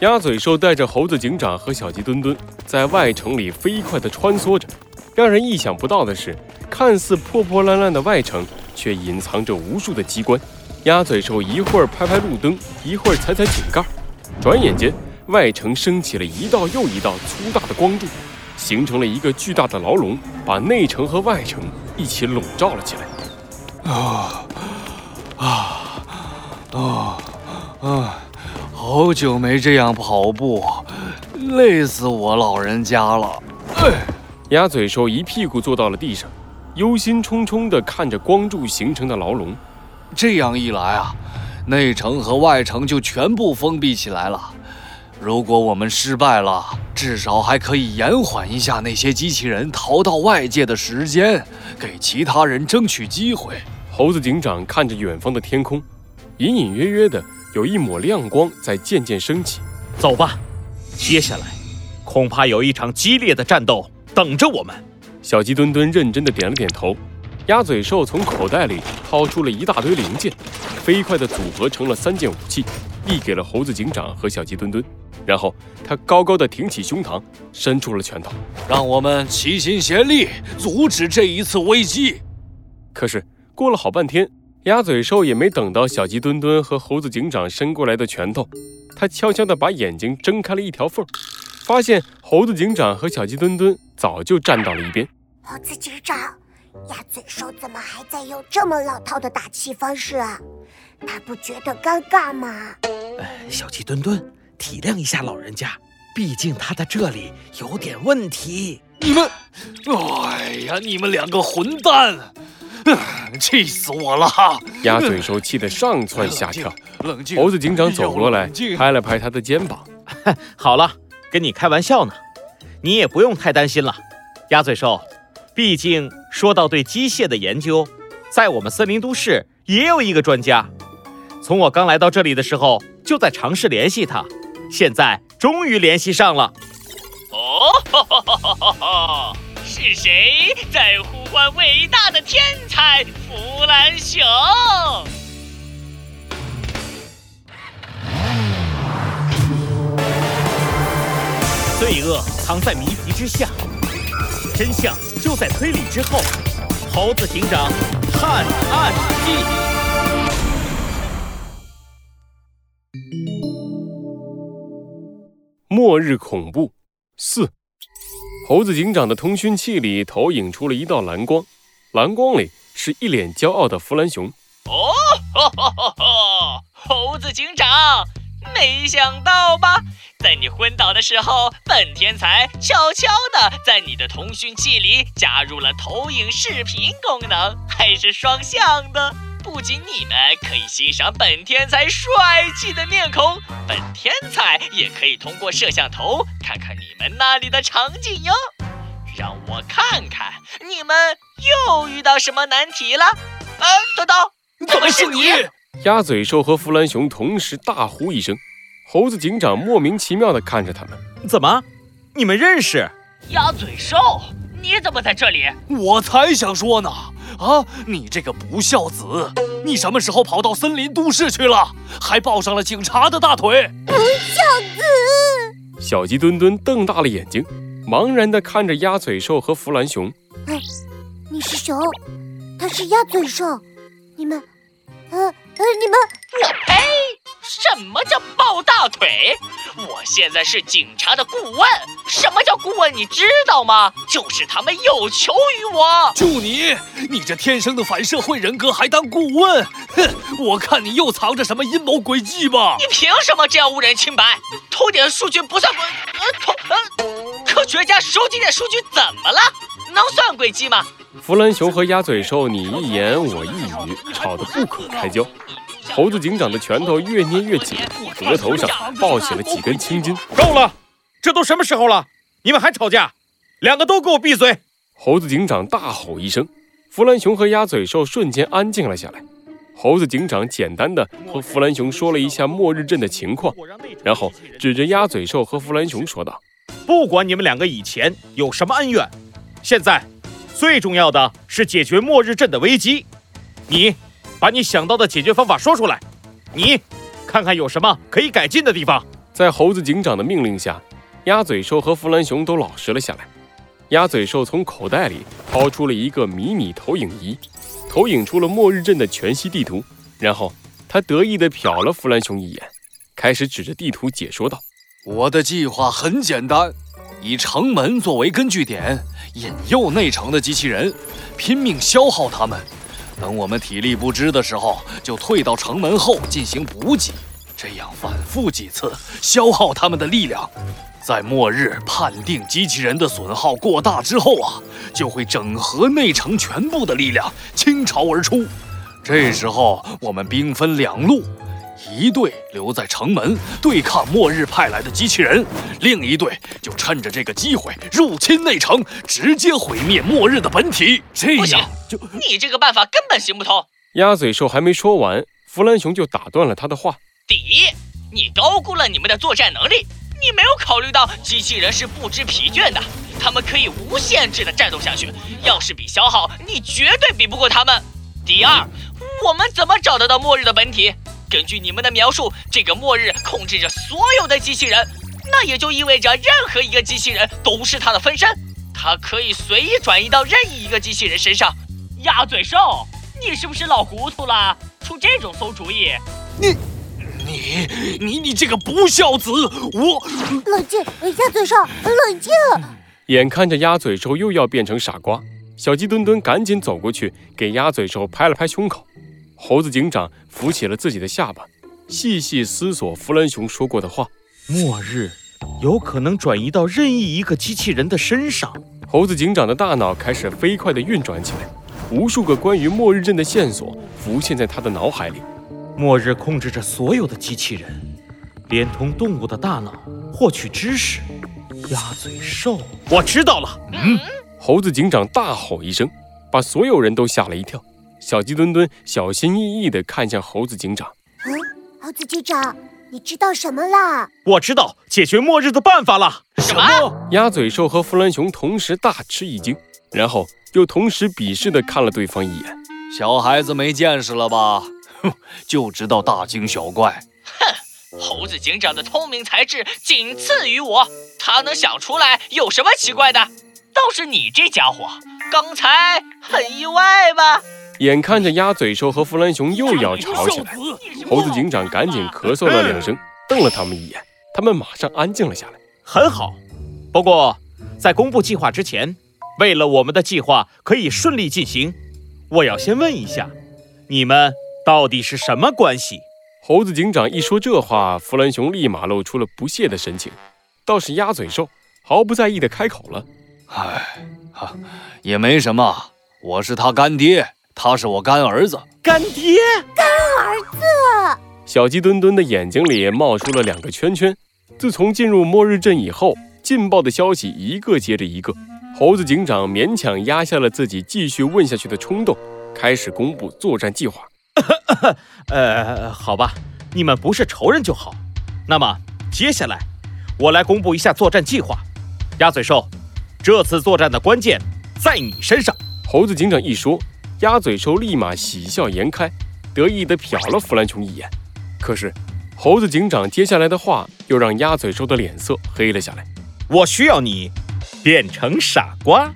鸭嘴兽带着猴子警长和小鸡墩墩在外城里飞快地穿梭着。让人意想不到的是，看似破破烂烂的外城，却隐藏着无数的机关。鸭嘴兽一会儿拍拍路灯，一会儿踩踩井盖，转眼间，外城升起了一道又一道粗大的光柱，形成了一个巨大的牢笼，把内城和外城一起笼罩了起来。啊啊啊啊！好久没这样跑步，累死我老人家了。哎。鸭嘴兽一屁股坐到了地上，忧心忡忡地看着光柱形成的牢笼。这样一来啊，内城和外城就全部封闭起来了。如果我们失败了，至少还可以延缓一下那些机器人逃到外界的时间，给其他人争取机会。猴子警长看着远方的天空，隐隐约约的有一抹亮光在渐渐升起。走吧，接下来恐怕有一场激烈的战斗。等着我们，小鸡墩墩认真的点了点头。鸭嘴兽从口袋里掏出了一大堆零件，飞快的组合成了三件武器，递给了猴子警长和小鸡墩墩。然后他高高的挺起胸膛，伸出了拳头，让我们齐心协力阻止这一次危机。可是过了好半天，鸭嘴兽也没等到小鸡墩墩和猴子警长伸过来的拳头，他悄悄地把眼睛睁开了一条缝。发现猴子警长和小鸡墩墩早就站到了一边。猴子警长，鸭嘴兽怎么还在用这么老套的打气方式啊？他不觉得尴尬吗？小鸡墩墩，体谅一下老人家，毕竟他在这里有点问题。你们，哎呀，你们两个混蛋，气死我了！鸭嘴兽气得上蹿下跳。猴子警长走过来，拍了拍他的肩膀。好了。跟你开玩笑呢，你也不用太担心了，鸭嘴兽。毕竟说到对机械的研究，在我们森林都市也有一个专家。从我刚来到这里的时候，就在尝试联系他，现在终于联系上了。哦，是谁在呼唤伟大的天才弗兰熊？罪恶藏在谜题之下，真相就在推理之后。猴子警长探案记：末日恐怖四。猴子警长的通讯器里投影出了一道蓝光，蓝光里是一脸骄傲的弗兰熊。哦，猴子警长。没想到吧，在你昏倒的时候，本天才悄悄地在你的通讯器里加入了投影视频功能，还是双向的。不仅你们可以欣赏本天才帅气的面孔，本天才也可以通过摄像头看看你们那里的场景哟。让我看看你们又遇到什么难题了。呃，豆豆，怎么是你？鸭嘴兽和弗兰熊同时大呼一声，猴子警长莫名其妙地看着他们，怎么，你们认识？鸭嘴兽，你怎么在这里？我才想说呢！啊，你这个不孝子，你什么时候跑到森林都市去了？还抱上了警察的大腿？不孝子！小鸡墩墩瞪大了眼睛，茫然地看着鸭嘴兽和弗兰熊。哎，你是熊，他是鸭嘴兽，你们，呃。呃，你们，我呸！什么叫抱大腿？我现在是警察的顾问。什么叫顾问？你知道吗？就是他们有求于我。就你，你这天生的反社会人格还当顾问？哼！我看你又藏着什么阴谋诡计吧？你凭什么这样污人清白？偷点数据不算诡？呃，偷呃，科学家收集点数据怎么了？能算诡计吗？弗兰熊和鸭嘴兽你一言我一语，吵得不可开交。猴子警长的拳头越捏越紧，额头上爆起了几根青筋。够了，这都什么时候了，你们还吵架？两个都给我闭嘴！猴子警长大吼一声，弗兰熊和鸭嘴兽瞬间安静了下来。猴子警长简单的和弗兰熊说了一下末日镇的情况，然后指着鸭嘴兽和弗兰熊说道：“不管你们两个以前有什么恩怨，现在最重要的是解决末日镇的危机。你。”把你想到的解决方法说出来，你看看有什么可以改进的地方。在猴子警长的命令下，鸭嘴兽和弗兰熊都老实了下来。鸭嘴兽从口袋里掏出了一个迷你投影仪，投影出了末日镇的全息地图。然后他得意地瞟了弗兰熊一眼，开始指着地图解说道：“我的计划很简单，以城门作为根据点，引诱内城的机器人，拼命消耗他们。等我们体力不支的时候，就退到城门后进行补给。这样反复几次，消耗他们的力量。”在末日判定机器人的损耗过大之后啊，就会整合内城全部的力量倾巢而出。这时候我们兵分两路，一队留在城门对抗末日派来的机器人，另一队就趁着这个机会入侵内城，直接毁灭末日的本体。这样就你这个办法根本行不通。鸭嘴兽还没说完，弗兰熊就打断了他的话：第一，你高估了你们的作战能力。你没有考虑到机器人是不知疲倦的，他们可以无限制的战斗下去。要是比消耗，你绝对比不过他们。第二，我们怎么找得到末日的本体？根据你们的描述，这个末日控制着所有的机器人，那也就意味着任何一个机器人都是他的分身，他可以随意转移到任意一个机器人身上。鸭嘴兽，你是不是老糊涂了？出这种馊主意？你。你你你这个不孝子！我冷静，鸭嘴兽，冷静！眼看着鸭嘴兽又要变成傻瓜，小鸡墩墩赶紧走过去，给鸭嘴兽拍了拍胸口。猴子警长扶起了自己的下巴，细细思索弗兰熊说过的话：末日有可能转移到任意一个机器人的身上。猴子警长的大脑开始飞快地运转起来，无数个关于末日镇的线索浮现在他的脑海里。末日控制着所有的机器人，连同动物的大脑获取知识。鸭嘴兽，我知道了。嗯，猴子警长大吼一声，把所有人都吓了一跳。小鸡墩墩小心翼翼地看向猴子警长。嗯，猴子警长，你知道什么啦？我知道解决末日的办法了。什么？鸭嘴兽和弗兰熊同时大吃一惊，然后又同时鄙视地看了对方一眼。小孩子没见识了吧？哼，就知道大惊小怪。哼，猴子警长的聪明才智仅次于我，他能想出来有什么奇怪的？倒是你这家伙，刚才很意外吧？眼看着鸭嘴兽和弗兰熊又要吵起来，猴子警长赶紧咳嗽了两声，瞪了他们一眼。他们马上安静了下来。很好，不过在公布计划之前，为了我们的计划可以顺利进行，我要先问一下，你们。到底是什么关系？猴子警长一说这话，弗兰熊立马露出了不屑的神情。倒是鸭嘴兽毫不在意地开口了：“哎，哈，也没什么。我是他干爹，他是我干儿子。干爹，干儿子。”小鸡墩墩的眼睛里冒出了两个圈圈。自从进入末日镇以后，劲爆的消息一个接着一个。猴子警长勉强压下了自己继续问下去的冲动，开始公布作战计划。呃，好吧，你们不是仇人就好。那么接下来，我来公布一下作战计划。鸭嘴兽，这次作战的关键在你身上。猴子警长一说，鸭嘴兽立马喜笑颜开，得意地瞟了弗兰琼一眼。可是，猴子警长接下来的话又让鸭嘴兽的脸色黑了下来。我需要你变成傻瓜。